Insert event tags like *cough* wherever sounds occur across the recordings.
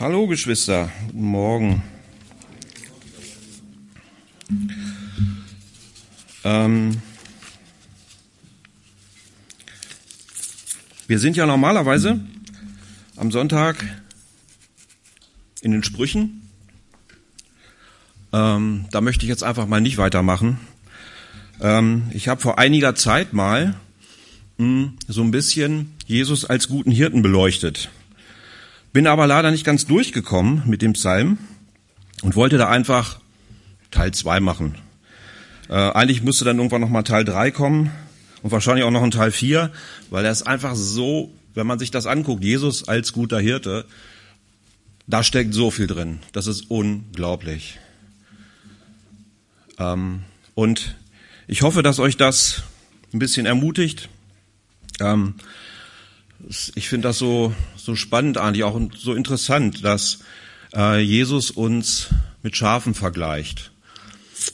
Hallo Geschwister, guten Morgen. Ähm, wir sind ja normalerweise am Sonntag in den Sprüchen. Ähm, da möchte ich jetzt einfach mal nicht weitermachen. Ähm, ich habe vor einiger Zeit mal mh, hm, so ein bisschen Jesus als guten Hirten beleuchtet. Bin aber leider nicht ganz durchgekommen mit dem Psalm und wollte da einfach Teil 2 machen. Äh, eigentlich müsste dann irgendwann nochmal Teil 3 kommen und wahrscheinlich auch noch ein Teil 4, weil er ist einfach so, wenn man sich das anguckt, Jesus als guter Hirte, da steckt so viel drin. Das ist unglaublich. Ähm, und ich hoffe, dass euch das ein bisschen ermutigt. Ähm, ich finde das so, so spannend eigentlich, auch so interessant, dass äh, Jesus uns mit Schafen vergleicht.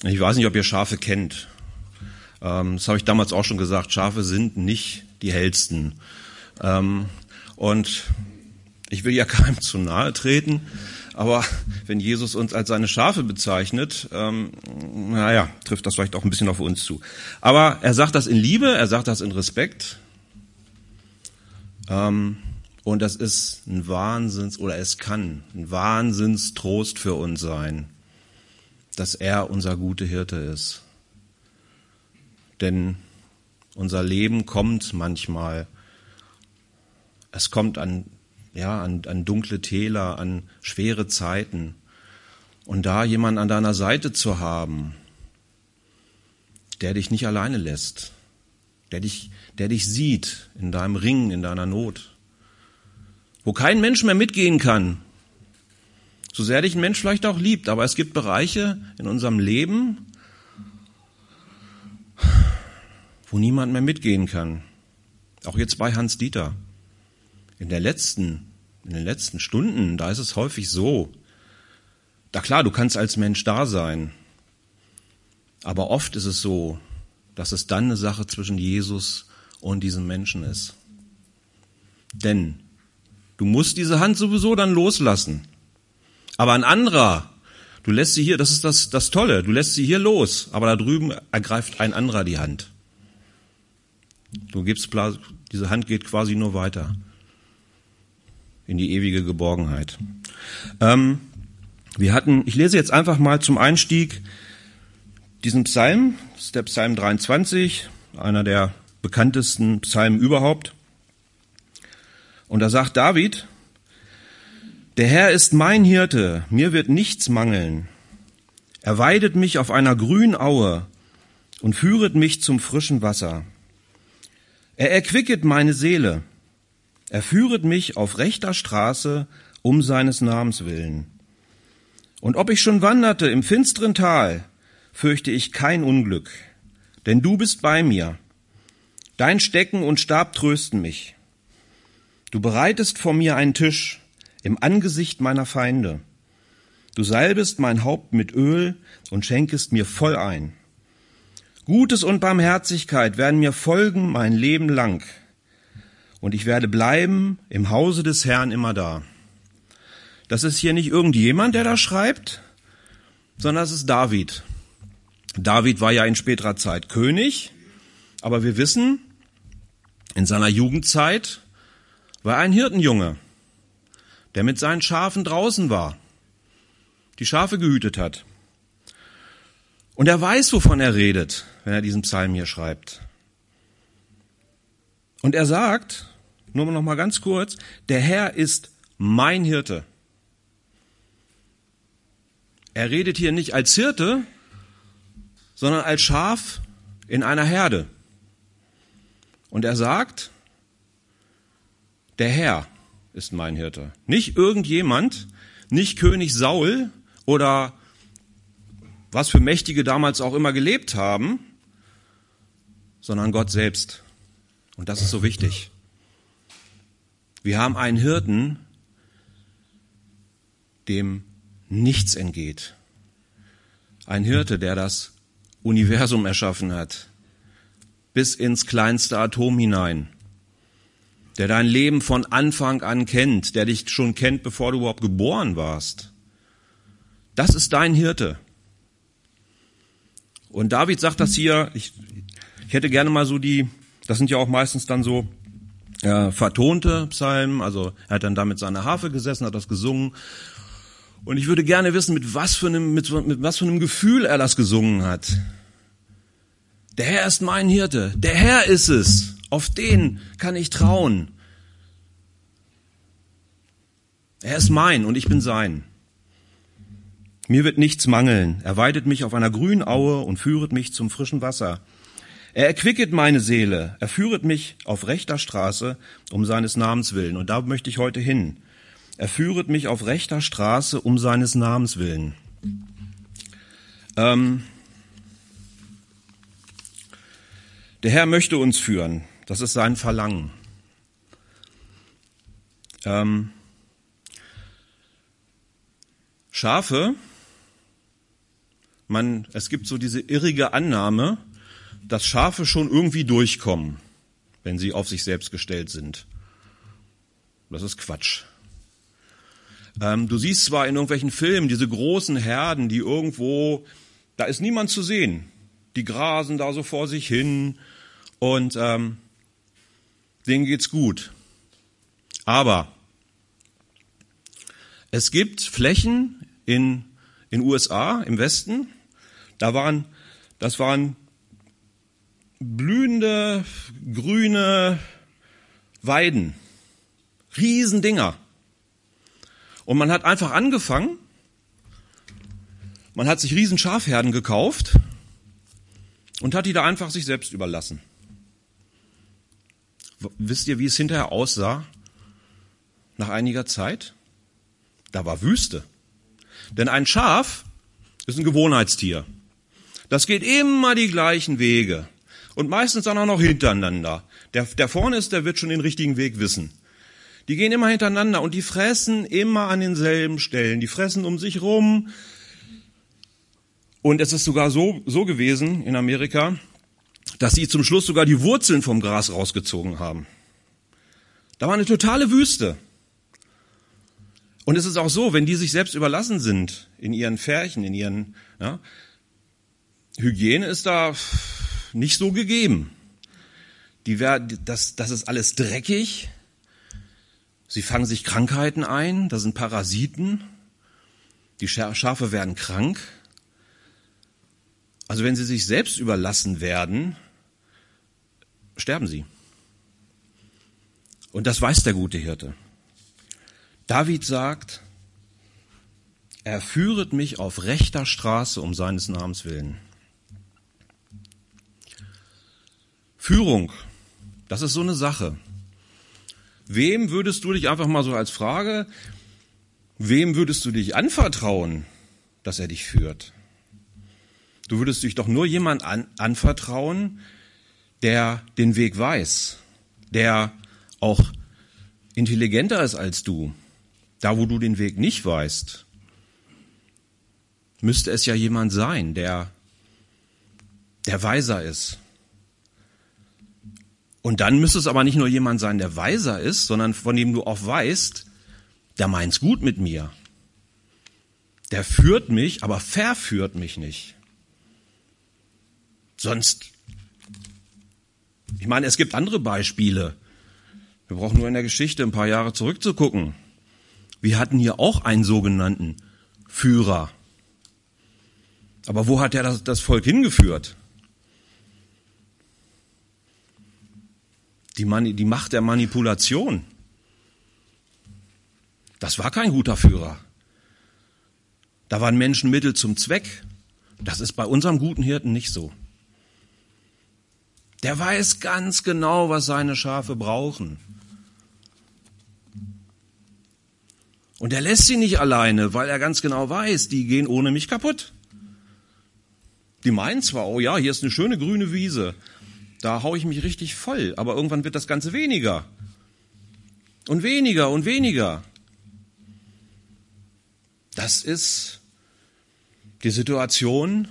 Ich weiß nicht, ob ihr Schafe kennt. Ähm, das habe ich damals auch schon gesagt. Schafe sind nicht die hellsten. Ähm, und ich will ja *laughs* keinem zu nahe treten, aber wenn Jesus uns als seine Schafe bezeichnet, ähm, naja, trifft das vielleicht auch ein bisschen auf uns zu. Aber er sagt das in Liebe, er sagt das in Respekt. Ähm, und das ist ein Wahnsinns, oder es kann ein Wahnsinnstrost für uns sein, dass er unser gute Hirte ist. Denn unser Leben kommt manchmal, es kommt an, ja, an, an dunkle Täler, an schwere Zeiten. Und da jemanden an deiner Seite zu haben, der dich nicht alleine lässt, der dich, der dich sieht in deinem Ringen, in deiner Not, wo kein Mensch mehr mitgehen kann, so sehr dich ein Mensch vielleicht auch liebt, aber es gibt Bereiche in unserem Leben, wo niemand mehr mitgehen kann. Auch jetzt bei Hans Dieter. In der letzten, in den letzten Stunden, da ist es häufig so. Da klar, du kannst als Mensch da sein. Aber oft ist es so, dass es dann eine Sache zwischen Jesus und diesem Menschen ist. Denn du musst diese Hand sowieso dann loslassen. Aber ein anderer, du lässt sie hier, das ist das, das Tolle, du lässt sie hier los, aber da drüben ergreift ein anderer die Hand. Du gibst, diese Hand geht quasi nur weiter in die ewige Geborgenheit. Ähm, wir hatten, ich lese jetzt einfach mal zum Einstieg diesen Psalm, das ist der Psalm 23, einer der bekanntesten Psalmen überhaupt. Und da sagt David, der Herr ist mein Hirte, mir wird nichts mangeln. Er weidet mich auf einer grünen Aue und führet mich zum frischen Wasser. Er erquicket meine Seele. Er führet mich auf rechter Straße um seines Namens willen. Und ob ich schon wanderte im finsteren Tal, fürchte ich kein Unglück, denn du bist bei mir. Dein Stecken und Stab trösten mich. Du bereitest vor mir einen Tisch im Angesicht meiner Feinde. Du salbest mein Haupt mit Öl und schenkest mir voll ein. Gutes und Barmherzigkeit werden mir folgen mein Leben lang, und ich werde bleiben im Hause des Herrn immer da. Das ist hier nicht irgendjemand, der da schreibt, sondern es ist David. David war ja in späterer Zeit König, aber wir wissen, in seiner Jugendzeit war er ein Hirtenjunge, der mit seinen Schafen draußen war, die Schafe gehütet hat. Und er weiß, wovon er redet, wenn er diesen Psalm hier schreibt. Und er sagt, nur noch mal ganz kurz, der Herr ist mein Hirte. Er redet hier nicht als Hirte, sondern als Schaf in einer Herde. Und er sagt, der Herr ist mein Hirte. Nicht irgendjemand, nicht König Saul oder was für Mächtige damals auch immer gelebt haben, sondern Gott selbst. Und das ist so wichtig. Wir haben einen Hirten, dem nichts entgeht. Ein Hirte, der das Universum erschaffen hat, bis ins kleinste Atom hinein. der dein Leben von Anfang an kennt, der dich schon kennt, bevor du überhaupt geboren warst. Das ist dein Hirte. Und David sagt das hier, ich, ich hätte gerne mal so die, das sind ja auch meistens dann so äh, vertonte Psalmen, also er hat dann da mit seiner Harfe gesessen, hat das gesungen. Und ich würde gerne wissen, mit was für einem, mit, mit was für einem Gefühl er das gesungen hat. Der Herr ist mein Hirte, der Herr ist es, auf den kann ich trauen. Er ist mein und ich bin sein. Mir wird nichts mangeln. Er weidet mich auf einer grünen Aue und führet mich zum frischen Wasser. Er erquicket meine Seele. Er führet mich auf rechter Straße um seines Namens willen. Und da möchte ich heute hin. Er führet mich auf rechter Straße um seines Namens willen. Ähm, der Herr möchte uns führen. Das ist sein Verlangen. Ähm, Schafe man, es gibt so diese irrige Annahme, dass Schafe schon irgendwie durchkommen, wenn sie auf sich selbst gestellt sind. Das ist Quatsch. Ähm, du siehst zwar in irgendwelchen Filmen diese großen Herden, die irgendwo, da ist niemand zu sehen. Die grasen da so vor sich hin und ähm, denen geht's gut. Aber es gibt Flächen in in USA im Westen, da waren, das waren blühende, grüne Weiden. Riesendinger. Und man hat einfach angefangen, man hat sich riesen Schafherden gekauft und hat die da einfach sich selbst überlassen. Wisst ihr, wie es hinterher aussah? Nach einiger Zeit? Da war Wüste. Denn ein Schaf ist ein Gewohnheitstier. Das geht immer die gleichen Wege. Und meistens dann auch noch hintereinander. Der, der vorne ist, der wird schon den richtigen Weg wissen. Die gehen immer hintereinander und die fressen immer an denselben Stellen. Die fressen um sich rum. Und es ist sogar so, so gewesen in Amerika, dass sie zum Schluss sogar die Wurzeln vom Gras rausgezogen haben. Da war eine totale Wüste. Und es ist auch so, wenn die sich selbst überlassen sind in ihren Färchen, in ihren, ja, Hygiene ist da nicht so gegeben. Die werden, das, das ist alles dreckig. Sie fangen sich Krankheiten ein. Das sind Parasiten. Die Schafe werden krank. Also wenn sie sich selbst überlassen werden, sterben sie. Und das weiß der gute Hirte. David sagt, er führet mich auf rechter Straße um seines Namens willen. Führung, das ist so eine Sache. Wem würdest du dich einfach mal so als Frage, wem würdest du dich anvertrauen, dass er dich führt? Du würdest dich doch nur jemand an, anvertrauen, der den Weg weiß, der auch intelligenter ist als du, da, wo du den Weg nicht weißt, müsste es ja jemand sein, der, der weiser ist. Und dann müsste es aber nicht nur jemand sein, der weiser ist, sondern von dem du auch weißt, der meint's gut mit mir. Der führt mich, aber verführt mich nicht. Sonst, ich meine, es gibt andere Beispiele. Wir brauchen nur in der Geschichte ein paar Jahre zurückzugucken. Wir hatten hier auch einen sogenannten Führer. Aber wo hat er das, das Volk hingeführt? Die, Mani, die Macht der Manipulation. Das war kein guter Führer. Da waren Menschen Mittel zum Zweck. Das ist bei unserem guten Hirten nicht so. Der weiß ganz genau, was seine Schafe brauchen. Und er lässt sie nicht alleine, weil er ganz genau weiß, die gehen ohne mich kaputt. Die meinen zwar, oh ja, hier ist eine schöne grüne Wiese, da hau ich mich richtig voll, aber irgendwann wird das Ganze weniger. Und weniger und weniger. Das ist die Situation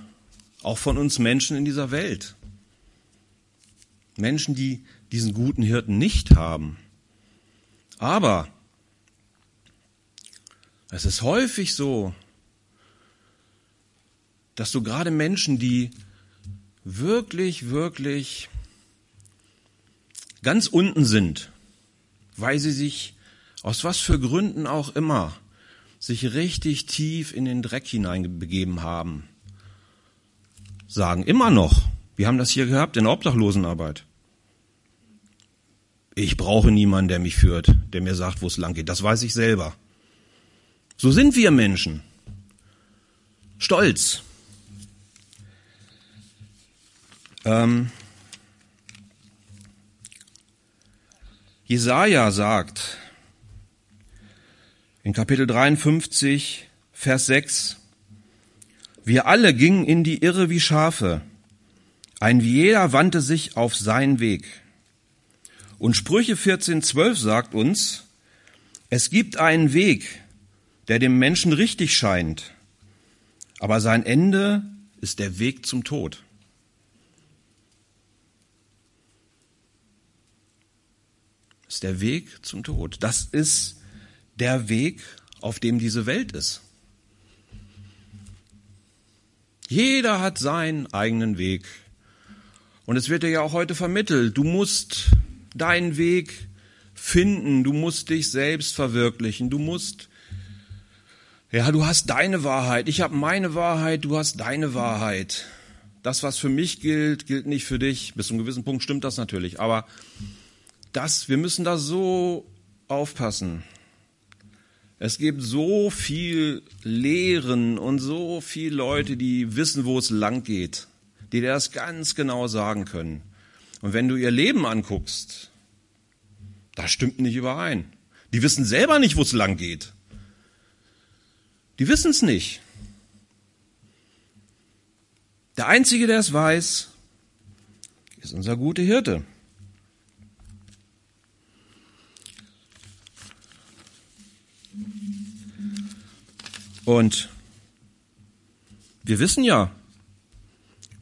auch von uns Menschen in dieser Welt. Menschen, die diesen guten Hirten nicht haben, Aber es ist häufig so, dass du gerade Menschen, die wirklich, wirklich ganz unten sind, weil sie sich aus was für Gründen auch immer sich richtig tief in den Dreck hineinbegeben haben, sagen immer noch, wir haben das hier gehabt in der Obdachlosenarbeit. Ich brauche niemanden, der mich führt, der mir sagt, wo es lang geht. Das weiß ich selber. So sind wir Menschen. Stolz. Ähm, Jesaja sagt in Kapitel 53, Vers 6, wir alle gingen in die Irre wie Schafe, ein jeder wandte sich auf seinen Weg. Und Sprüche 14, 12 sagt uns, es gibt einen Weg, der dem Menschen richtig scheint, aber sein Ende ist der Weg zum Tod. ist der Weg zum Tod. Das ist der Weg, auf dem diese Welt ist. Jeder hat seinen eigenen Weg. Und es wird dir ja auch heute vermittelt, du musst deinen Weg finden, du musst dich selbst verwirklichen, du musst, ja, du hast deine Wahrheit, ich habe meine Wahrheit, du hast deine Wahrheit. Das, was für mich gilt, gilt nicht für dich. Bis zu einem gewissen Punkt stimmt das natürlich, aber das, wir müssen da so aufpassen. Es gibt so viel Lehren und so viele Leute, die wissen, wo es lang geht, die dir das ganz genau sagen können. Und wenn du ihr Leben anguckst, das stimmt nicht überein. Die wissen selber nicht, wo es lang geht. Die wissen es nicht. Der Einzige, der es weiß, ist unser guter Hirte. Und wir wissen ja,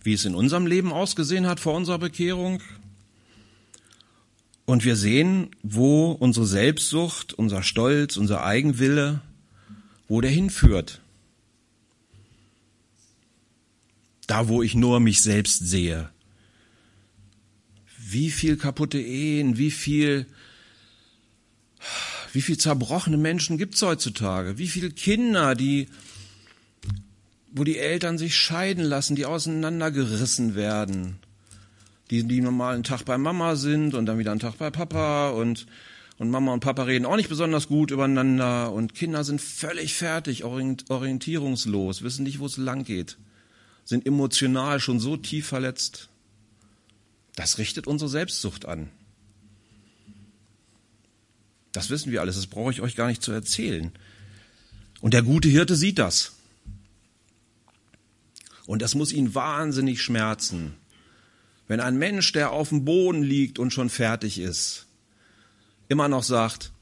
wie es in unserem Leben ausgesehen hat vor unserer Bekehrung. Und wir sehen, wo unsere Selbstsucht, unser Stolz, unser Eigenwille, wo der hinführt. Da, wo ich nur mich selbst sehe. Wie viel kaputte Ehen, wie viel wie viel zerbrochene Menschen gibt's heutzutage? Wie viele Kinder, die, wo die Eltern sich scheiden lassen, die auseinandergerissen werden? Die, die normal einen Tag bei Mama sind und dann wieder einen Tag bei Papa und, und Mama und Papa reden auch nicht besonders gut übereinander und Kinder sind völlig fertig, orientierungslos, wissen nicht, wo es lang geht, sind emotional schon so tief verletzt. Das richtet unsere Selbstsucht an. Das wissen wir alles, das brauche ich euch gar nicht zu erzählen. Und der gute Hirte sieht das. Und das muss ihn wahnsinnig schmerzen, wenn ein Mensch, der auf dem Boden liegt und schon fertig ist, immer noch sagt,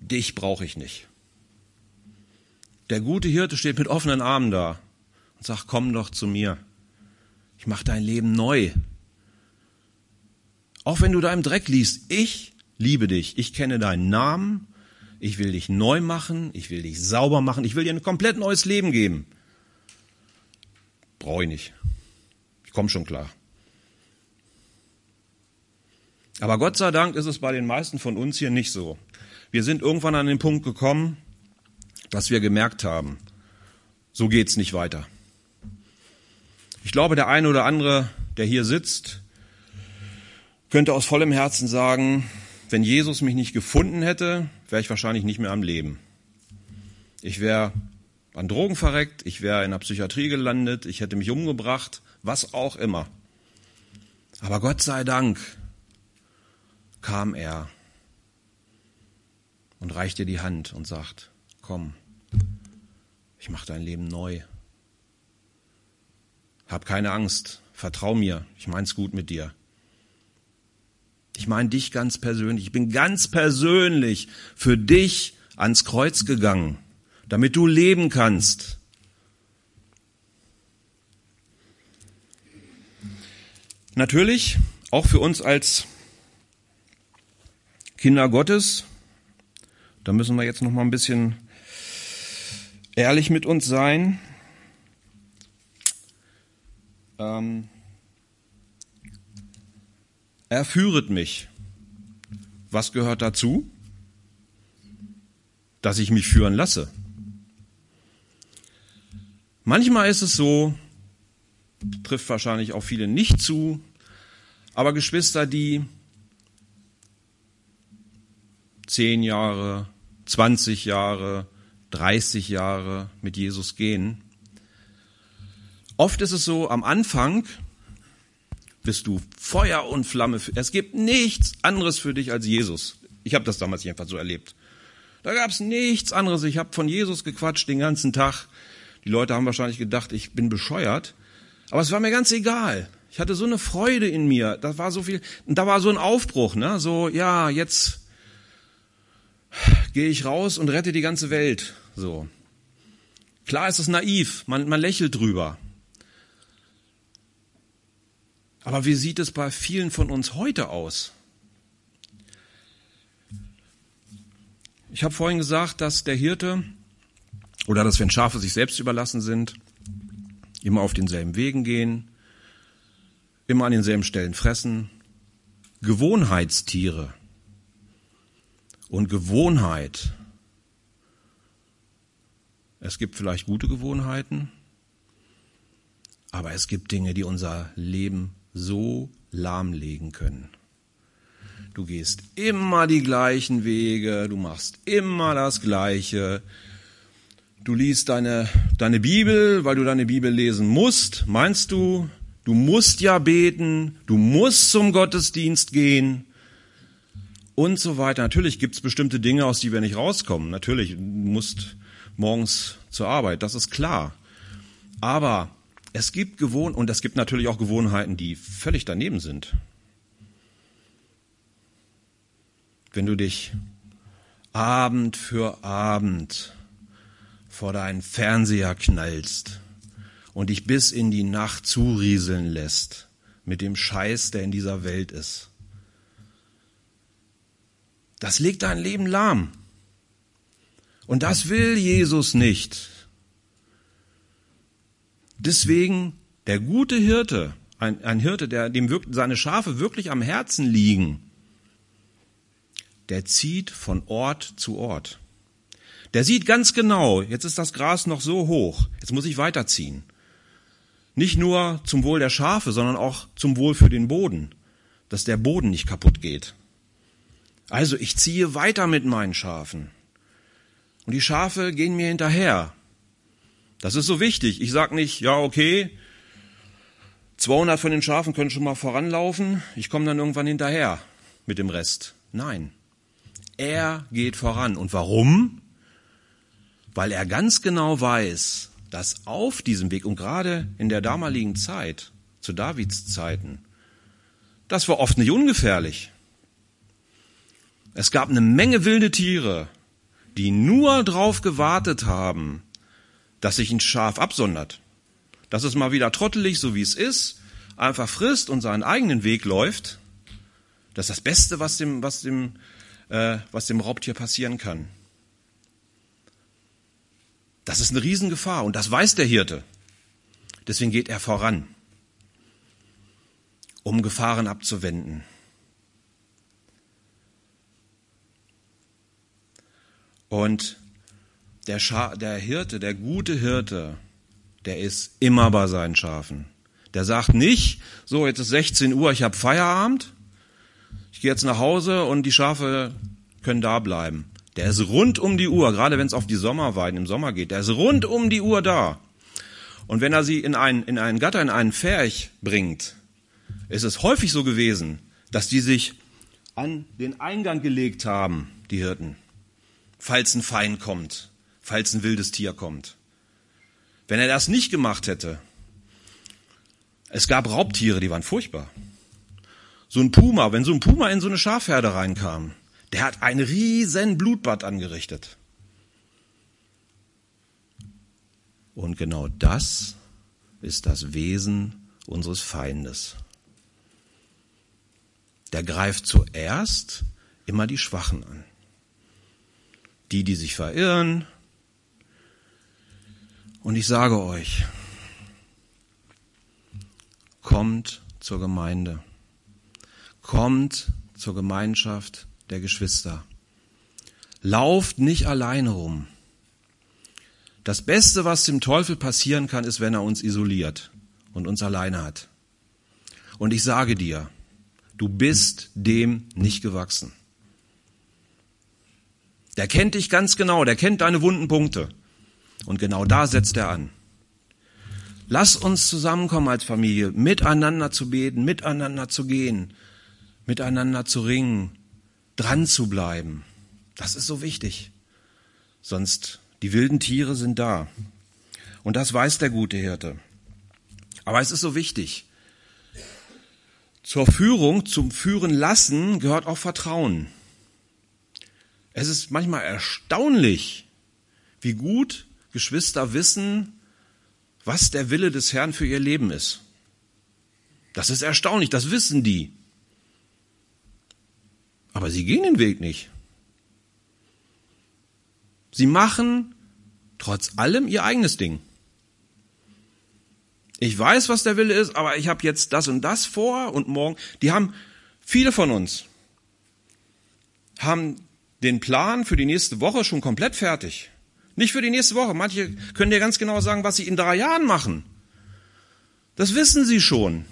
dich brauche ich nicht. Der gute Hirte steht mit offenen Armen da und sagt, komm doch zu mir. Ich mache dein Leben neu. Auch wenn du da im Dreck liest, ich liebe dich, ich kenne deinen Namen, ich will dich neu machen, ich will dich sauber machen, ich will dir ein komplett neues Leben geben. Brauche ich nicht. Ich komme schon klar. Aber Gott sei Dank ist es bei den meisten von uns hier nicht so. Wir sind irgendwann an den Punkt gekommen, dass wir gemerkt haben, so geht's nicht weiter. Ich glaube, der eine oder andere, der hier sitzt, könnte aus vollem Herzen sagen, wenn Jesus mich nicht gefunden hätte, wäre ich wahrscheinlich nicht mehr am Leben. Ich wäre an Drogen verreckt, ich wäre in der Psychiatrie gelandet, ich hätte mich umgebracht, was auch immer. Aber Gott sei Dank kam er und reicht dir die Hand und sagt, komm, ich mache dein Leben neu. Hab keine Angst, vertrau mir, ich mein's gut mit dir. Ich meine dich ganz persönlich. Ich bin ganz persönlich für dich ans Kreuz gegangen, damit du leben kannst. Natürlich, auch für uns als Kinder Gottes, Da müssen wir jetzt noch mal ein bisschen ehrlich mit uns sein. Ähm, er führet mich. Was gehört dazu? Dass ich mich führen lasse. Manchmal ist es so, trifft wahrscheinlich auch viele nicht zu, aber Geschwister, die zehn Jahre, 20 Jahre, 30 Jahre mit Jesus gehen, oft ist es so, am Anfang bist du Feuer und Flamme. Es gibt nichts anderes für dich als Jesus. Ich habe das damals jedenfalls so erlebt. Da gab es nichts anderes. Ich habe von Jesus gequatscht den ganzen Tag. Die Leute haben wahrscheinlich gedacht, ich bin bescheuert. Aber es war mir ganz egal. Ich hatte so eine Freude in mir. Da war so viel, da war so ein Aufbruch, ne? So, ja, jetzt gehe ich raus und rette die ganze Welt. So. Klar ist es naiv. Man, man lächelt drüber. Aber wie sieht es bei vielen von uns heute aus? Ich habe vorhin gesagt, dass der Hirte oder dass wenn Schafe sich selbst überlassen sind, immer auf denselben Wegen gehen, immer an denselben Stellen fressen, Gewohnheitstiere. Und Gewohnheit, es gibt vielleicht gute Gewohnheiten, aber es gibt Dinge, die unser Leben so lahmlegen können. Du gehst immer die gleichen Wege, du machst immer das Gleiche. Du liest deine, deine Bibel, weil du deine Bibel lesen musst. Meinst du, du musst ja beten, du musst zum Gottesdienst gehen und so weiter. Natürlich gibt es bestimmte Dinge, aus die wir nicht rauskommen. Natürlich, du musst morgens zur Arbeit, das ist klar. Aber es gibt Gewohn und es gibt natürlich auch Gewohnheiten, die völlig daneben sind. Wenn du dich Abend für Abend vor deinen Fernseher knallst und dich bis in die Nacht zurieseln lässt mit dem Scheiß, der in dieser Welt ist. Das legt dein Leben lahm. Und das will Jesus nicht. Deswegen der gute Hirte, ein, ein Hirte, der dem wirkt, seine Schafe wirklich am Herzen liegen, der zieht von Ort zu Ort. Der sieht ganz genau, jetzt ist das Gras noch so hoch, jetzt muss ich weiterziehen. Nicht nur zum Wohl der Schafe, sondern auch zum Wohl für den Boden, dass der Boden nicht kaputt geht. Also ich ziehe weiter mit meinen Schafen. Und die Schafe gehen mir hinterher. Das ist so wichtig. Ich sag nicht, ja, okay, 200 von den Schafen können schon mal voranlaufen, ich komme dann irgendwann hinterher mit dem Rest. Nein, er geht voran. Und warum? Weil er ganz genau weiß, dass auf diesem Weg und gerade in der damaligen Zeit, zu Davids Zeiten, das war oft nicht ungefährlich. Es gab eine Menge wilde Tiere, die nur drauf gewartet haben, dass sich ein Schaf absondert. Dass es mal wieder trottelig, so wie es ist, einfach frisst und seinen eigenen Weg läuft. Das ist das Beste, was dem, was dem, äh, was dem Raubtier passieren kann. Das ist eine Riesengefahr und das weiß der Hirte. Deswegen geht er voran, um Gefahren abzuwenden. Und der, Scha der Hirte, der gute Hirte, der ist immer bei seinen Schafen. Der sagt nicht, so jetzt ist 16 Uhr, ich habe Feierabend, ich gehe jetzt nach Hause und die Schafe können da bleiben. Der ist rund um die Uhr, gerade wenn es auf die Sommerweiden im Sommer geht, der ist rund um die Uhr da. Und wenn er sie in einen, in einen Gatter, in einen Pferch bringt, ist es häufig so gewesen, dass die sich an den Eingang gelegt haben, die Hirten, falls ein Feind kommt falls ein wildes Tier kommt. Wenn er das nicht gemacht hätte, es gab Raubtiere, die waren furchtbar. So ein Puma, wenn so ein Puma in so eine Schafherde reinkam, der hat ein riesen Blutbad angerichtet. Und genau das ist das Wesen unseres Feindes. Der greift zuerst immer die Schwachen an. die, die sich verirren. Und ich sage euch, kommt zur Gemeinde, kommt zur Gemeinschaft der Geschwister. Lauft nicht alleine rum. Das Beste, was dem Teufel passieren kann, ist, wenn er uns isoliert und uns alleine hat. Und ich sage dir, du bist dem nicht gewachsen. Der kennt dich ganz genau, der kennt deine wunden Punkte. Und genau da setzt er an. Lass uns zusammenkommen als Familie, miteinander zu beten, miteinander zu gehen, miteinander zu ringen, dran zu bleiben. Das ist so wichtig. Sonst die wilden Tiere sind da. Und das weiß der gute Hirte. Aber es ist so wichtig. Zur Führung, zum Führen lassen gehört auch Vertrauen. Es ist manchmal erstaunlich, wie gut Geschwister wissen, was der Wille des Herrn für ihr Leben ist. Das ist erstaunlich, das wissen die. Aber sie gehen den Weg nicht. Sie machen trotz allem ihr eigenes Ding. Ich weiß, was der Wille ist, aber ich habe jetzt das und das vor und morgen. Die haben, viele von uns, haben den Plan für die nächste Woche schon komplett fertig. Nicht für die nächste Woche. Manche können dir ganz genau sagen, was sie in drei Jahren machen. Das wissen sie schon.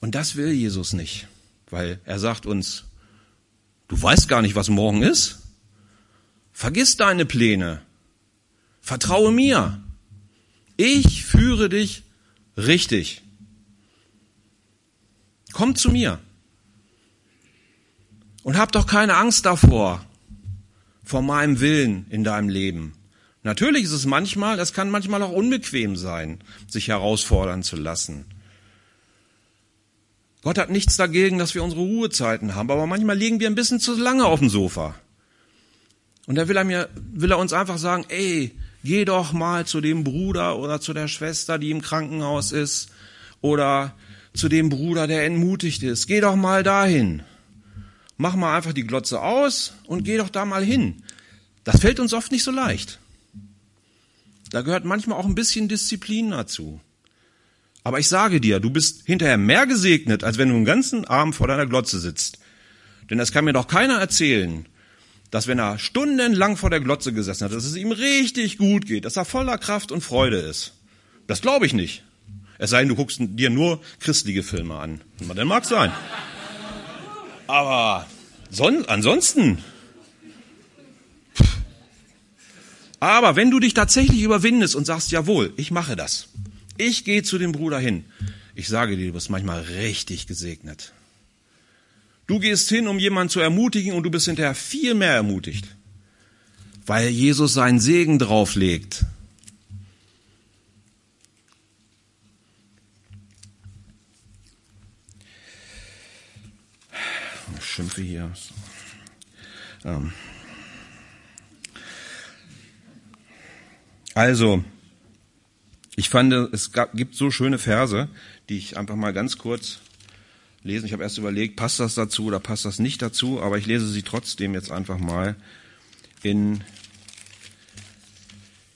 Und das will Jesus nicht, weil er sagt uns, du weißt gar nicht, was morgen ist. Vergiss deine Pläne. Vertraue mir. Ich führe dich richtig. Komm zu mir. Und hab doch keine Angst davor, vor meinem Willen in deinem Leben. Natürlich ist es manchmal, das kann manchmal auch unbequem sein, sich herausfordern zu lassen. Gott hat nichts dagegen, dass wir unsere Ruhezeiten haben, aber manchmal liegen wir ein bisschen zu lange auf dem Sofa. Und da will er mir, will er uns einfach sagen, ey, geh doch mal zu dem Bruder oder zu der Schwester, die im Krankenhaus ist, oder zu dem Bruder, der entmutigt ist. Geh doch mal dahin. Mach mal einfach die Glotze aus und geh doch da mal hin. Das fällt uns oft nicht so leicht. Da gehört manchmal auch ein bisschen Disziplin dazu. Aber ich sage dir, du bist hinterher mehr gesegnet, als wenn du den ganzen Abend vor deiner Glotze sitzt. Denn das kann mir doch keiner erzählen, dass wenn er stundenlang vor der Glotze gesessen hat, dass es ihm richtig gut geht, dass er voller Kraft und Freude ist. Das glaube ich nicht. Es sei denn, du guckst dir nur christliche Filme an. Dann mag sein. Aber son ansonsten. Aber wenn du dich tatsächlich überwindest und sagst, jawohl, ich mache das. Ich gehe zu dem Bruder hin. Ich sage dir, du bist manchmal richtig gesegnet. Du gehst hin, um jemanden zu ermutigen und du bist hinterher viel mehr ermutigt, weil Jesus seinen Segen drauflegt. Ich schimpfe hier. Ähm. Also, ich fand, es gibt so schöne Verse, die ich einfach mal ganz kurz lesen. Ich habe erst überlegt, passt das dazu oder passt das nicht dazu, aber ich lese sie trotzdem jetzt einfach mal in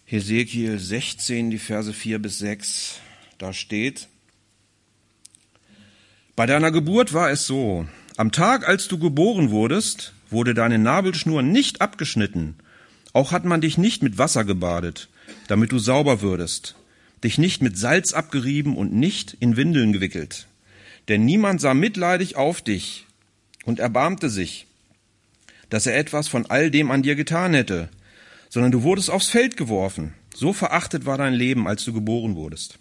Hesekiel 16, die Verse 4 bis 6. Da steht, bei deiner Geburt war es so, am Tag, als du geboren wurdest, wurde deine Nabelschnur nicht abgeschnitten, auch hat man dich nicht mit Wasser gebadet, damit du sauber würdest, dich nicht mit Salz abgerieben und nicht in Windeln gewickelt denn niemand sah mitleidig auf dich und erbarmte sich, dass er etwas von all dem an dir getan hätte, sondern du wurdest aufs Feld geworfen. So verachtet war dein Leben, als du geboren wurdest.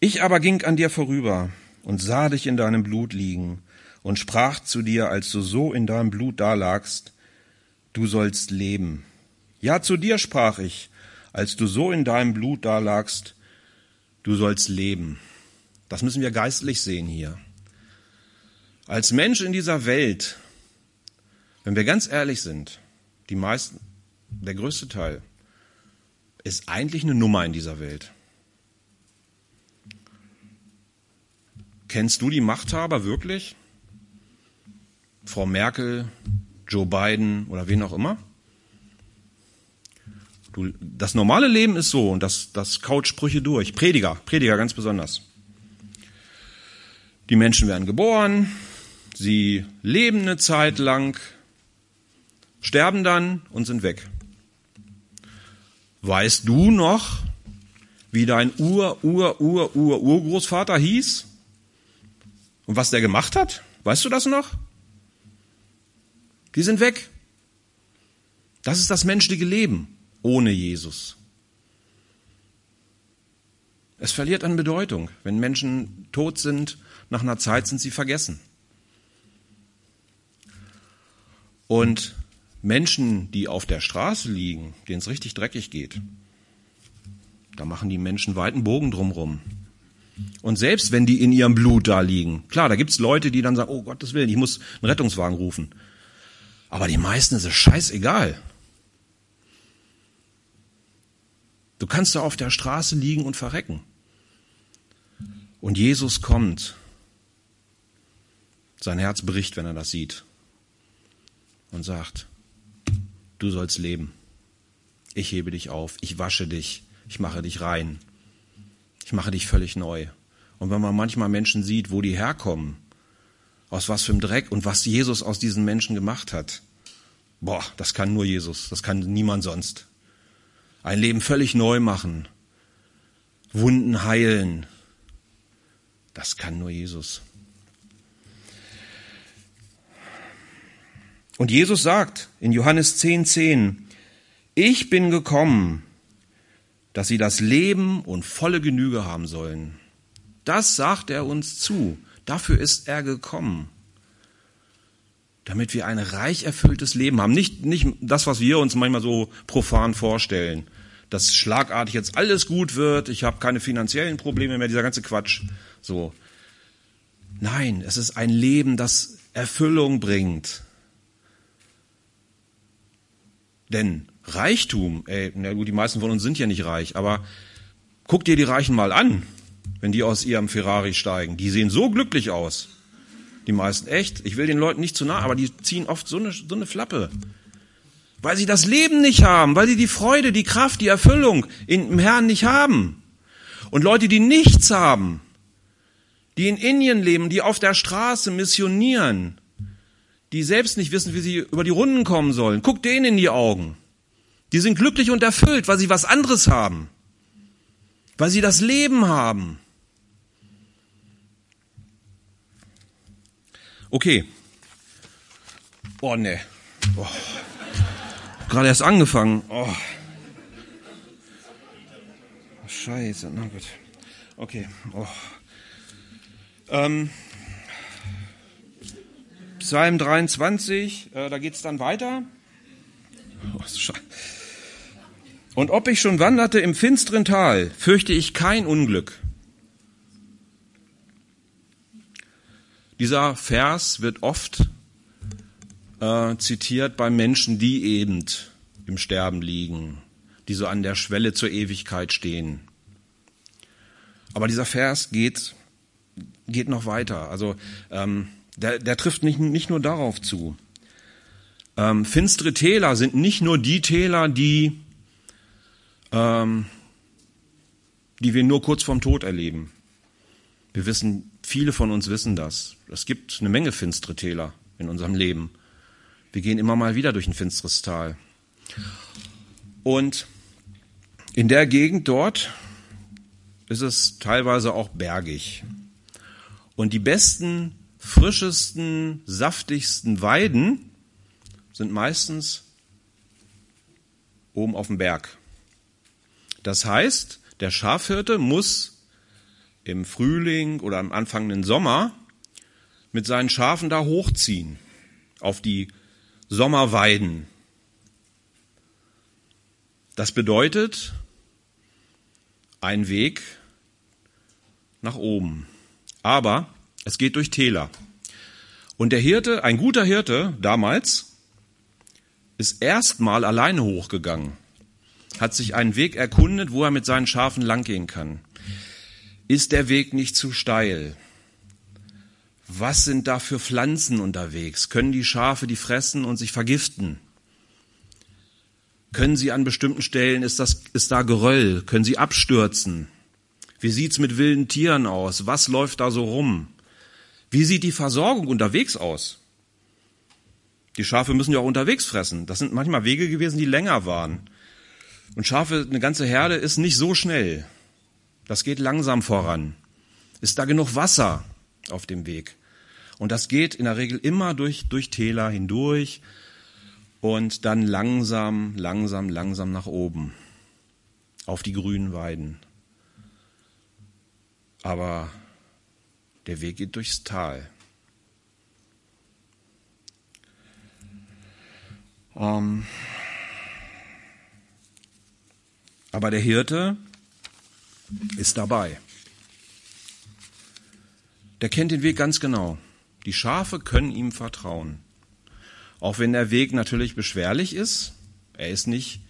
Ich aber ging an dir vorüber und sah dich in deinem Blut liegen und sprach zu dir, als du so in deinem Blut dalagst, du sollst leben. Ja, zu dir sprach ich, als du so in deinem Blut dalagst, du sollst leben. Das müssen wir geistlich sehen hier. Als Mensch in dieser Welt, wenn wir ganz ehrlich sind, die meisten, der größte Teil, ist eigentlich eine Nummer in dieser Welt. Kennst du die Machthaber wirklich? Frau Merkel, Joe Biden oder wen auch immer. Du, das normale Leben ist so und das, das kaut Sprüche durch. Prediger, Prediger ganz besonders. Die Menschen werden geboren, sie leben eine Zeit lang, sterben dann und sind weg. Weißt du noch, wie dein Ur, Ur, Ur, Ur, Urgroßvater hieß? Und was der gemacht hat? Weißt du das noch? Die sind weg. Das ist das menschliche Leben ohne Jesus. Es verliert an Bedeutung. Wenn Menschen tot sind, nach einer Zeit sind sie vergessen. Und Menschen, die auf der Straße liegen, denen es richtig dreckig geht, da machen die Menschen weiten Bogen drumrum. Und selbst wenn die in ihrem Blut da liegen, klar, da gibt's Leute, die dann sagen, oh Gottes Willen, ich muss einen Rettungswagen rufen. Aber die meisten ist es scheißegal. Du kannst da auf der Straße liegen und verrecken. Und Jesus kommt. Sein Herz bricht, wenn er das sieht. Und sagt, du sollst leben. Ich hebe dich auf, ich wasche dich, ich mache dich rein. Ich mache dich völlig neu. Und wenn man manchmal Menschen sieht, wo die herkommen, aus was für einem Dreck und was Jesus aus diesen Menschen gemacht hat, boah, das kann nur Jesus, das kann niemand sonst. Ein Leben völlig neu machen, Wunden heilen, das kann nur Jesus. Und Jesus sagt in Johannes 10, 10, ich bin gekommen, dass sie das Leben und volle Genüge haben sollen. Das sagt er uns zu. Dafür ist er gekommen. Damit wir ein reich erfülltes Leben haben. Nicht, nicht das, was wir uns manchmal so profan vorstellen. Dass schlagartig jetzt alles gut wird, ich habe keine finanziellen Probleme mehr, dieser ganze Quatsch. So. Nein, es ist ein Leben, das Erfüllung bringt. Denn Reichtum, ey, na gut, die meisten von uns sind ja nicht reich, aber guck dir die Reichen mal an, wenn die aus ihrem Ferrari steigen. Die sehen so glücklich aus. Die meisten echt. Ich will den Leuten nicht zu nah, aber die ziehen oft so eine, so eine Flappe. Weil sie das Leben nicht haben, weil sie die Freude, die Kraft, die Erfüllung im Herrn nicht haben. Und Leute, die nichts haben, die in Indien leben, die auf der Straße missionieren, die selbst nicht wissen, wie sie über die Runden kommen sollen. Guck denen in die Augen. Die sind glücklich und erfüllt, weil sie was anderes haben. Weil sie das Leben haben. Okay. Oh ne. Oh. Gerade erst angefangen. Oh. Scheiße, na gut. Okay. Oh. Ähm. Psalm 23, äh, da geht's dann weiter. Oh, und ob ich schon wanderte im finsteren Tal, fürchte ich kein Unglück. Dieser Vers wird oft äh, zitiert bei Menschen, die eben im Sterben liegen, die so an der Schwelle zur Ewigkeit stehen. Aber dieser Vers geht, geht noch weiter. Also ähm, der, der trifft nicht, nicht nur darauf zu. Ähm, finstere Täler sind nicht nur die Täler, die ähm, die wir nur kurz vorm Tod erleben. Wir wissen, viele von uns wissen das. Es gibt eine Menge finstere Täler in unserem Leben. Wir gehen immer mal wieder durch ein finsteres Tal. Und in der Gegend dort ist es teilweise auch bergig. Und die besten, frischesten, saftigsten Weiden sind meistens oben auf dem Berg. Das heißt, der Schafhirte muss im Frühling oder am anfangenden Sommer mit seinen Schafen da hochziehen auf die Sommerweiden. Das bedeutet ein Weg nach oben. Aber es geht durch Täler. Und der Hirte, ein guter Hirte damals, ist erstmal alleine hochgegangen hat sich einen Weg erkundet, wo er mit seinen Schafen langgehen kann. Ist der Weg nicht zu steil? Was sind da für Pflanzen unterwegs? Können die Schafe die fressen und sich vergiften? Können sie an bestimmten Stellen, ist, das, ist da Geröll? Können sie abstürzen? Wie sieht's mit wilden Tieren aus? Was läuft da so rum? Wie sieht die Versorgung unterwegs aus? Die Schafe müssen ja auch unterwegs fressen. Das sind manchmal Wege gewesen, die länger waren. Und Schafe, eine ganze Herde ist nicht so schnell. Das geht langsam voran. Ist da genug Wasser auf dem Weg? Und das geht in der Regel immer durch, durch Täler hindurch und dann langsam, langsam, langsam nach oben auf die grünen Weiden. Aber der Weg geht durchs Tal. Ähm aber der Hirte ist dabei. Der kennt den Weg ganz genau. Die Schafe können ihm vertrauen. Auch wenn der Weg natürlich beschwerlich ist, er ist nicht,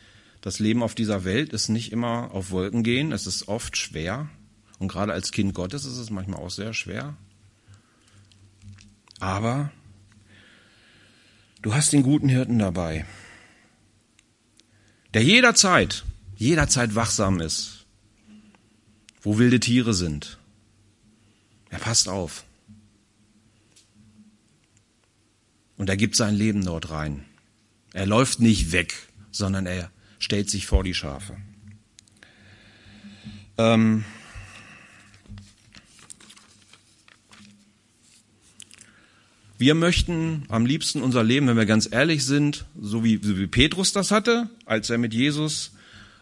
das Leben auf dieser Welt ist nicht immer auf Wolken gehen, es ist oft schwer. Und gerade als Kind Gottes ist es manchmal auch sehr schwer. Aber du hast den guten Hirten dabei, der jederzeit, jederzeit wachsam ist, wo wilde Tiere sind. Er passt auf. Und er gibt sein Leben dort rein. Er läuft nicht weg, sondern er stellt sich vor die Schafe. Ähm, Wir möchten am liebsten unser Leben, wenn wir ganz ehrlich sind, so wie, so wie Petrus das hatte, als er mit Jesus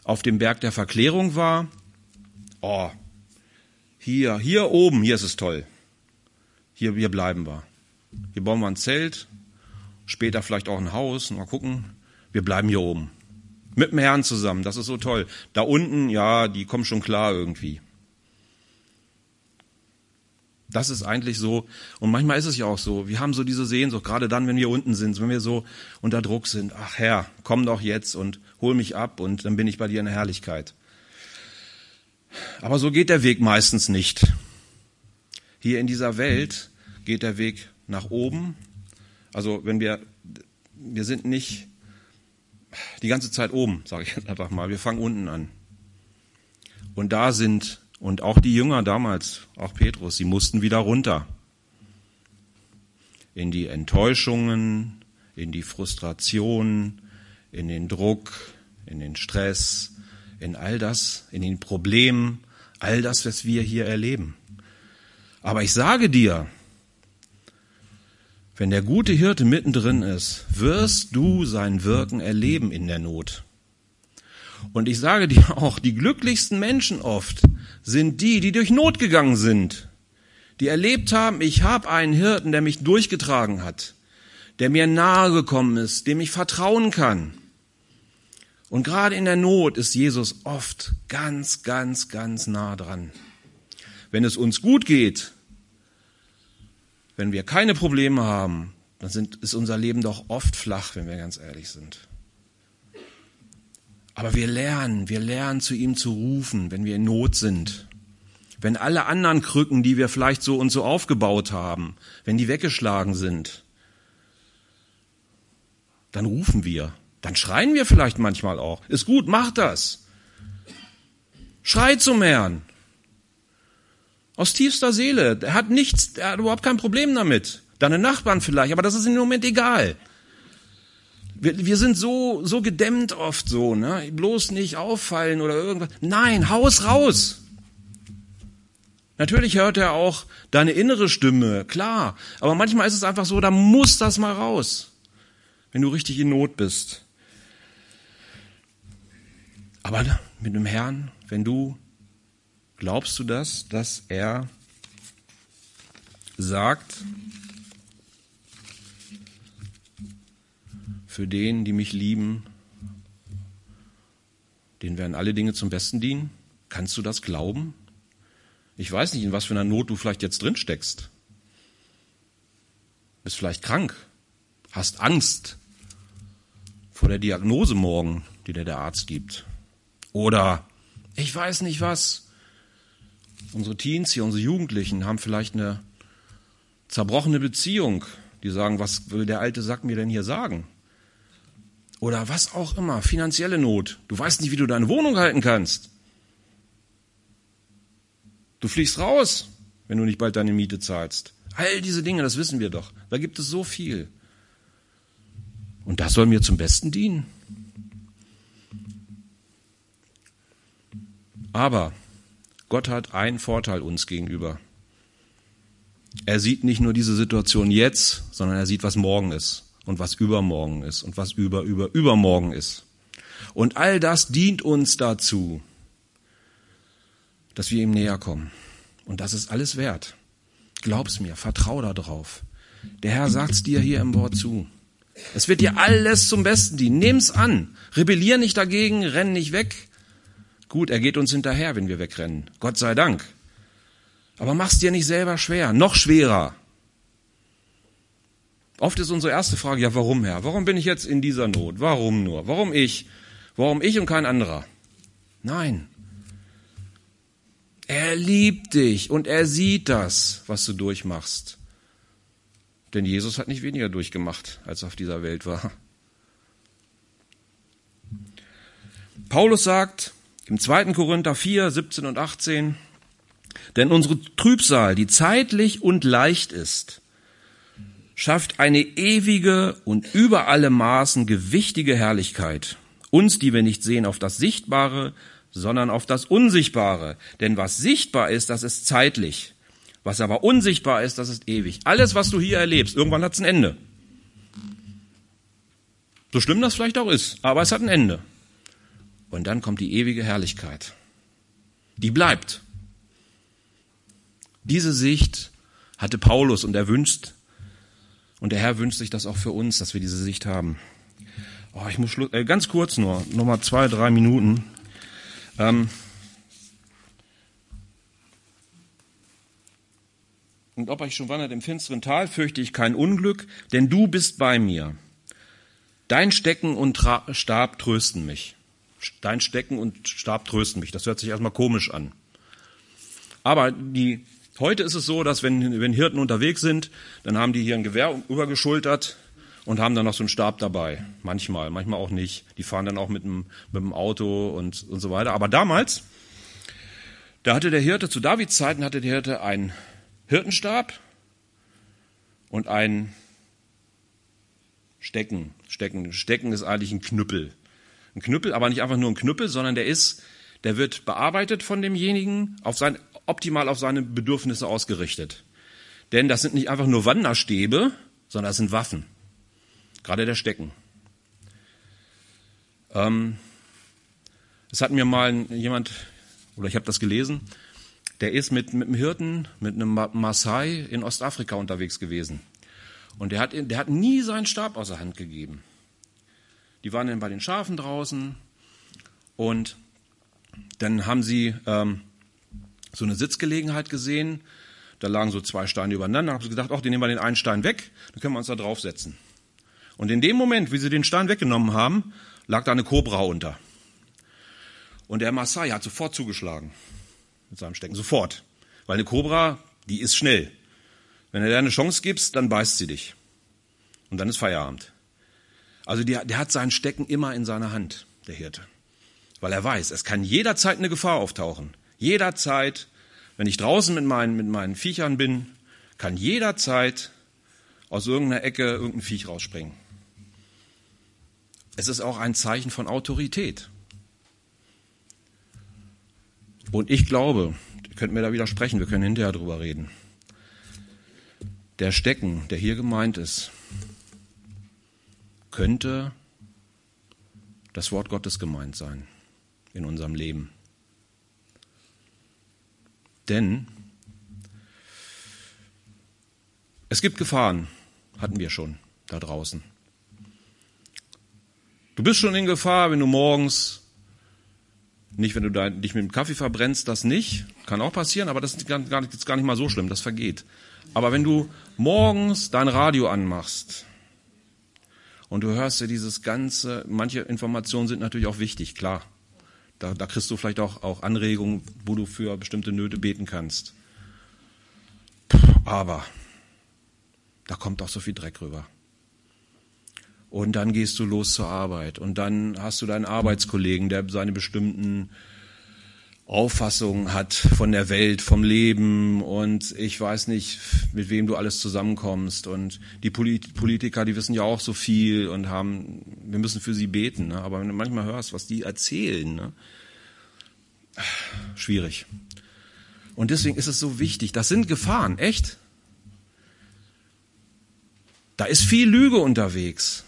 auf dem Berg der Verklärung war. Oh, hier, hier oben, hier ist es toll. Hier, hier bleiben wir. Hier bauen wir ein Zelt, später vielleicht auch ein Haus, mal gucken. Wir bleiben hier oben. Mit dem Herrn zusammen, das ist so toll. Da unten, ja, die kommen schon klar irgendwie. Das ist eigentlich so, und manchmal ist es ja auch so, wir haben so diese Sehnsucht, gerade dann, wenn wir unten sind, wenn wir so unter Druck sind, ach Herr, komm doch jetzt und hol mich ab und dann bin ich bei dir in der Herrlichkeit. Aber so geht der Weg meistens nicht. Hier in dieser Welt geht der Weg nach oben. Also wenn wir, wir sind nicht die ganze Zeit oben, sage ich jetzt einfach mal, wir fangen unten an. Und da sind und auch die Jünger damals, auch Petrus, sie mussten wieder runter. In die Enttäuschungen, in die Frustration, in den Druck, in den Stress, in all das, in den Problemen, all das, was wir hier erleben. Aber ich sage dir, wenn der gute Hirte mittendrin ist, wirst du sein Wirken erleben in der Not. Und ich sage dir *laughs* auch, die glücklichsten Menschen oft sind die, die durch Not gegangen sind, die erlebt haben, ich habe einen Hirten, der mich durchgetragen hat, der mir nahe gekommen ist, dem ich vertrauen kann. Und gerade in der Not ist Jesus oft ganz, ganz, ganz nah dran. Wenn es uns gut geht, wenn wir keine Probleme haben, dann sind, ist unser Leben doch oft flach, wenn wir ganz ehrlich sind. Aber wir lernen, wir lernen zu ihm zu rufen, wenn wir in Not sind. Wenn alle anderen Krücken, die wir vielleicht so und so aufgebaut haben, wenn die weggeschlagen sind, dann rufen wir. Dann schreien wir vielleicht manchmal auch. Ist gut, mach das. Schrei zum Herrn. Aus tiefster Seele. Er hat nichts, er hat überhaupt kein Problem damit. Deine Nachbarn vielleicht, aber das ist im Moment egal. Wir, wir sind so, so gedämmt oft so, ne? Bloß nicht auffallen oder irgendwas. Nein, haus raus. Natürlich hört er auch deine innere Stimme, klar. Aber manchmal ist es einfach so, da muss das mal raus, wenn du richtig in Not bist. Aber mit dem Herrn, wenn du, glaubst du das, dass er sagt, Für den, die mich lieben, denen werden alle Dinge zum Besten dienen. Kannst du das glauben? Ich weiß nicht, in was für einer Not du vielleicht jetzt drin steckst. Bist vielleicht krank, hast Angst vor der Diagnose morgen, die dir der Arzt gibt. Oder ich weiß nicht was. Unsere Teens hier, unsere Jugendlichen haben vielleicht eine zerbrochene Beziehung, die sagen, was will der alte Sack mir denn hier sagen? Oder was auch immer, finanzielle Not. Du weißt nicht, wie du deine Wohnung halten kannst. Du fliegst raus, wenn du nicht bald deine Miete zahlst. All diese Dinge, das wissen wir doch. Da gibt es so viel. Und das soll mir zum Besten dienen. Aber Gott hat einen Vorteil uns gegenüber. Er sieht nicht nur diese Situation jetzt, sondern er sieht, was morgen ist und was übermorgen ist und was über, über, übermorgen ist. Und all das dient uns dazu, dass wir ihm näher kommen. Und das ist alles wert. Glaub's mir, vertrau da drauf. Der Herr sagt's dir hier im Wort zu. Es wird dir alles zum Besten dienen. Nimm's an. Rebellier nicht dagegen, renn nicht weg. Gut, er geht uns hinterher, wenn wir wegrennen. Gott sei Dank. Aber mach's dir nicht selber schwer. Noch schwerer. Oft ist unsere erste Frage, ja, warum, Herr? Warum bin ich jetzt in dieser Not? Warum nur? Warum ich? Warum ich und kein anderer? Nein. Er liebt dich und er sieht das, was du durchmachst. Denn Jesus hat nicht weniger durchgemacht, als er auf dieser Welt war. Paulus sagt im 2. Korinther 4, 17 und 18, denn unsere Trübsal, die zeitlich und leicht ist, schafft eine ewige und über alle Maßen gewichtige Herrlichkeit. Uns, die wir nicht sehen auf das Sichtbare, sondern auf das Unsichtbare. Denn was sichtbar ist, das ist zeitlich. Was aber unsichtbar ist, das ist ewig. Alles, was du hier erlebst, irgendwann hat es ein Ende. So schlimm das vielleicht auch ist, aber es hat ein Ende. Und dann kommt die ewige Herrlichkeit. Die bleibt. Diese Sicht hatte Paulus und er wünscht, und der Herr wünscht sich das auch für uns, dass wir diese Sicht haben. Oh, ich muss äh, ganz kurz nur, noch mal zwei, drei Minuten. Ähm, Und ob ich schon wandert im finsteren Tal, fürchte ich kein Unglück, denn du bist bei mir. Dein Stecken und Tra Stab trösten mich. Dein Stecken und Stab trösten mich. Das hört sich erstmal komisch an. Aber die, heute ist es so, dass wenn, wenn Hirten unterwegs sind, dann haben die hier ein Gewehr übergeschultert und haben dann noch so einen Stab dabei. Manchmal, manchmal auch nicht. Die fahren dann auch mit dem, mit dem Auto und, und so weiter. Aber damals, da hatte der Hirte, zu Davids Zeiten hatte der Hirte einen Hirtenstab und einen Stecken. Stecken. Stecken ist eigentlich ein Knüppel. Ein Knüppel, aber nicht einfach nur ein Knüppel, sondern der ist, der wird bearbeitet von demjenigen, auf sein, optimal auf seine Bedürfnisse ausgerichtet. Denn das sind nicht einfach nur Wanderstäbe, sondern das sind Waffen. Gerade der Stecken. Ähm, es hat mir mal jemand, oder ich habe das gelesen, der ist mit, mit einem Hirten, mit einem Maasai in Ostafrika unterwegs gewesen. Und der hat, der hat nie seinen Stab aus der Hand gegeben. Die waren dann bei den Schafen draußen und dann haben sie ähm, so eine Sitzgelegenheit gesehen. Da lagen so zwei Steine übereinander. Da haben sie gedacht, ach, den nehmen wir den einen Stein weg, dann können wir uns da draufsetzen. Und in dem Moment, wie sie den Stein weggenommen haben, lag da eine Kobra unter. Und der Maasai hat sofort zugeschlagen mit seinem Stecken. Sofort. Weil eine Kobra, die ist schnell. Wenn du dir eine Chance gibst, dann beißt sie dich. Und dann ist Feierabend. Also der, der hat seinen Stecken immer in seiner Hand, der Hirte. Weil er weiß, es kann jederzeit eine Gefahr auftauchen. Jederzeit, wenn ich draußen mit meinen, mit meinen Viechern bin, kann jederzeit aus irgendeiner Ecke irgendein Viech rausspringen. Es ist auch ein Zeichen von Autorität. Und ich glaube, ihr könnt mir da widersprechen, wir können hinterher drüber reden. Der Stecken, der hier gemeint ist, könnte das Wort Gottes gemeint sein in unserem Leben. Denn es gibt Gefahren, hatten wir schon da draußen. Du bist schon in Gefahr, wenn du morgens, nicht wenn du dich mit dem Kaffee verbrennst, das nicht, kann auch passieren, aber das ist gar, nicht, gar nicht mal so schlimm, das vergeht. Aber wenn du morgens dein Radio anmachst und du hörst dir dieses ganze, manche Informationen sind natürlich auch wichtig, klar. Da, da kriegst du vielleicht auch, auch Anregungen, wo du für bestimmte Nöte beten kannst. Aber da kommt auch so viel Dreck rüber. Und dann gehst du los zur Arbeit und dann hast du deinen Arbeitskollegen, der seine bestimmten Auffassungen hat von der Welt, vom Leben und ich weiß nicht, mit wem du alles zusammenkommst. Und die Politiker, die wissen ja auch so viel und haben, wir müssen für sie beten. Ne? Aber wenn du manchmal hörst, was die erzählen, ne? schwierig. Und deswegen ist es so wichtig. Das sind Gefahren, echt. Da ist viel Lüge unterwegs.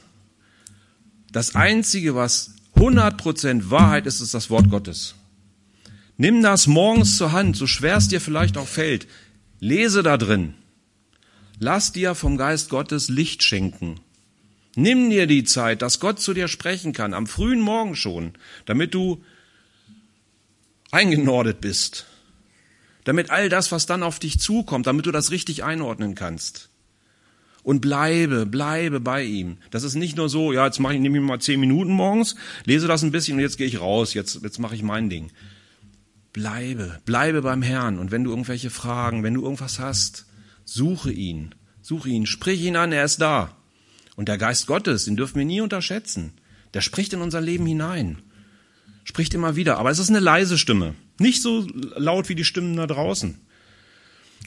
Das Einzige, was 100% Wahrheit ist, ist das Wort Gottes. Nimm das morgens zur Hand, so schwer es dir vielleicht auch fällt. Lese da drin. Lass dir vom Geist Gottes Licht schenken. Nimm dir die Zeit, dass Gott zu dir sprechen kann, am frühen Morgen schon, damit du eingenordet bist. Damit all das, was dann auf dich zukommt, damit du das richtig einordnen kannst. Und bleibe, bleibe bei ihm. Das ist nicht nur so, ja, jetzt mache ich, nehme ich mal zehn Minuten morgens, lese das ein bisschen und jetzt gehe ich raus, jetzt, jetzt mache ich mein Ding. Bleibe, bleibe beim Herrn. Und wenn du irgendwelche Fragen, wenn du irgendwas hast, suche ihn, suche ihn, sprich ihn an, er ist da. Und der Geist Gottes, den dürfen wir nie unterschätzen. Der spricht in unser Leben hinein. Spricht immer wieder. Aber es ist eine leise Stimme. Nicht so laut wie die Stimmen da draußen.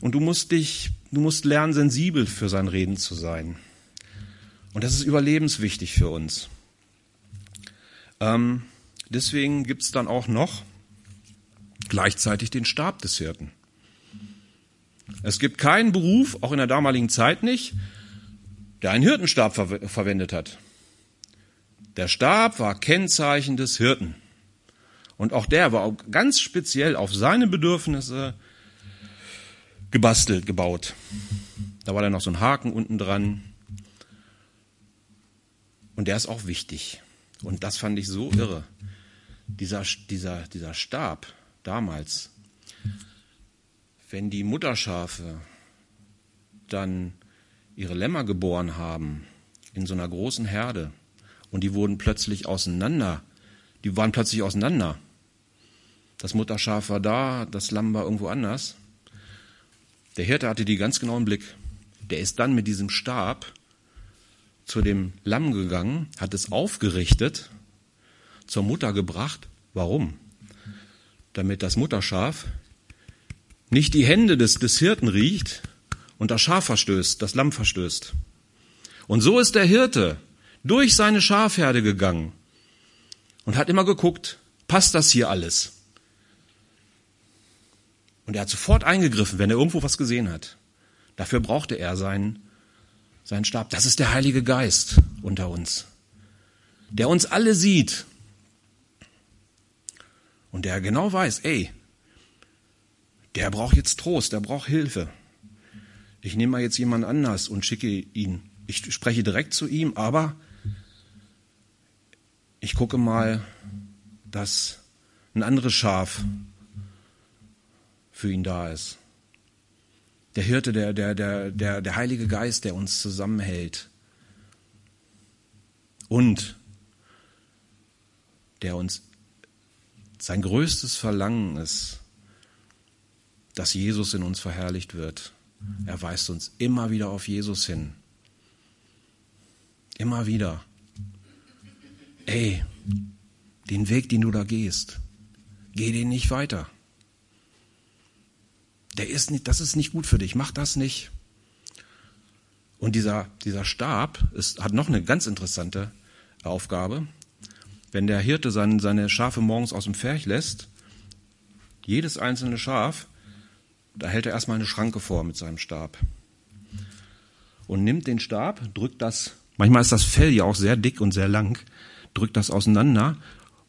Und du musst dich, du musst lernen, sensibel für sein Reden zu sein. Und das ist überlebenswichtig für uns. Ähm, deswegen gibt's dann auch noch gleichzeitig den Stab des Hirten. Es gibt keinen Beruf, auch in der damaligen Zeit nicht, der einen Hirtenstab ver verwendet hat. Der Stab war Kennzeichen des Hirten. Und auch der war ganz speziell auf seine Bedürfnisse gebastelt, gebaut. Da war dann noch so ein Haken unten dran. Und der ist auch wichtig. Und das fand ich so irre. Dieser, dieser, dieser Stab, damals, wenn die Mutterschafe dann ihre Lämmer geboren haben in so einer großen Herde und die wurden plötzlich auseinander, die waren plötzlich auseinander. Das Mutterschaf war da, das Lamm war irgendwo anders. Der Hirte hatte die ganz genau im Blick. Der ist dann mit diesem Stab zu dem Lamm gegangen, hat es aufgerichtet, zur Mutter gebracht. Warum? Damit das Mutterschaf nicht die Hände des, des Hirten riecht und das Schaf verstößt, das Lamm verstößt. Und so ist der Hirte durch seine Schafherde gegangen und hat immer geguckt, passt das hier alles? Und er hat sofort eingegriffen, wenn er irgendwo was gesehen hat. Dafür brauchte er seinen, seinen Stab. Das ist der Heilige Geist unter uns, der uns alle sieht und der genau weiß, ey, der braucht jetzt Trost, der braucht Hilfe. Ich nehme mal jetzt jemand anders und schicke ihn. Ich spreche direkt zu ihm, aber ich gucke mal, dass ein anderes Schaf für ihn da ist. Der Hirte, der, der, der, der, der Heilige Geist, der uns zusammenhält. Und der uns sein größtes Verlangen ist, dass Jesus in uns verherrlicht wird. Er weist uns immer wieder auf Jesus hin. Immer wieder. Ey, den Weg, den du da gehst, geh den nicht weiter. Der ist nicht, das ist nicht gut für dich. Mach das nicht. Und dieser, dieser Stab ist, hat noch eine ganz interessante Aufgabe. Wenn der Hirte seine, seine Schafe morgens aus dem Pferch lässt, jedes einzelne Schaf, da hält er erstmal eine Schranke vor mit seinem Stab. Und nimmt den Stab, drückt das, manchmal ist das Fell ja auch sehr dick und sehr lang, drückt das auseinander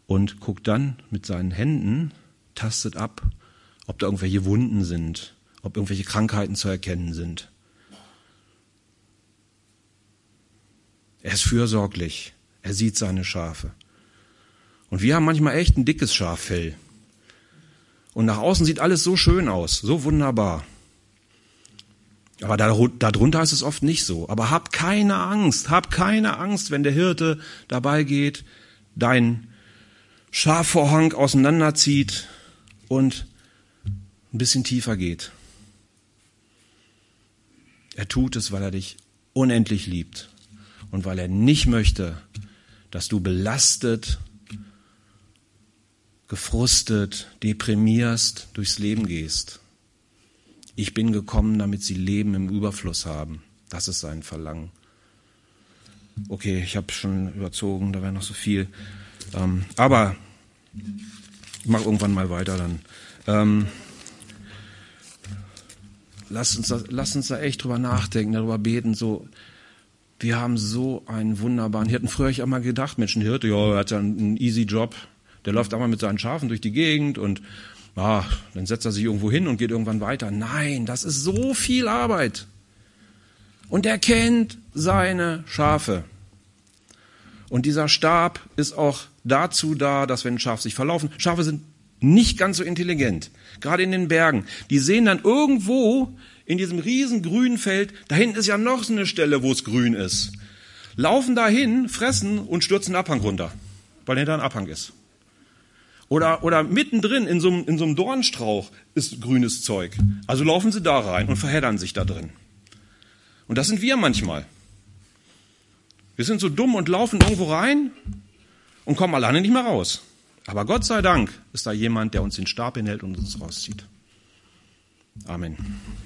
und guckt dann mit seinen Händen, tastet ab, ob da irgendwelche Wunden sind, ob irgendwelche Krankheiten zu erkennen sind. Er ist fürsorglich. Er sieht seine Schafe. Und wir haben manchmal echt ein dickes Schaffell. Und nach außen sieht alles so schön aus, so wunderbar. Aber darunter ist es oft nicht so. Aber hab keine Angst, hab keine Angst, wenn der Hirte dabei geht, dein Schafvorhang auseinanderzieht und ein bisschen tiefer geht. Er tut es, weil er dich unendlich liebt und weil er nicht möchte, dass du belastet, gefrustet, deprimierst durchs Leben gehst. Ich bin gekommen, damit sie Leben im Überfluss haben. Das ist sein Verlangen. Okay, ich habe schon überzogen, da wäre noch so viel. Ähm, aber ich mache irgendwann mal weiter dann. Ähm, lasst, uns da, lasst uns da echt drüber nachdenken, darüber beten. So, wir haben so einen wunderbaren Hirten. Früher habe ich auch mal gedacht, Mensch, ein Hirte, ja, er hat ja einen easy Job. Der läuft einmal mit seinen Schafen durch die Gegend und ah, dann setzt er sich irgendwo hin und geht irgendwann weiter. Nein, das ist so viel Arbeit. Und er kennt seine Schafe. Und dieser Stab ist auch dazu da, dass wenn Schafe sich verlaufen, Schafe sind nicht ganz so intelligent, gerade in den Bergen. Die sehen dann irgendwo in diesem riesen grünen Feld, da hinten ist ja noch so eine Stelle, wo es grün ist. Laufen dahin, fressen und stürzen den Abhang runter, weil hinter ein Abhang ist. Oder, oder mittendrin in so, einem, in so einem Dornstrauch ist grünes Zeug. Also laufen sie da rein und verheddern sich da drin. Und das sind wir manchmal. Wir sind so dumm und laufen irgendwo rein und kommen alleine nicht mehr raus. Aber Gott sei Dank ist da jemand, der uns den Stab hinhält und uns rauszieht. Amen.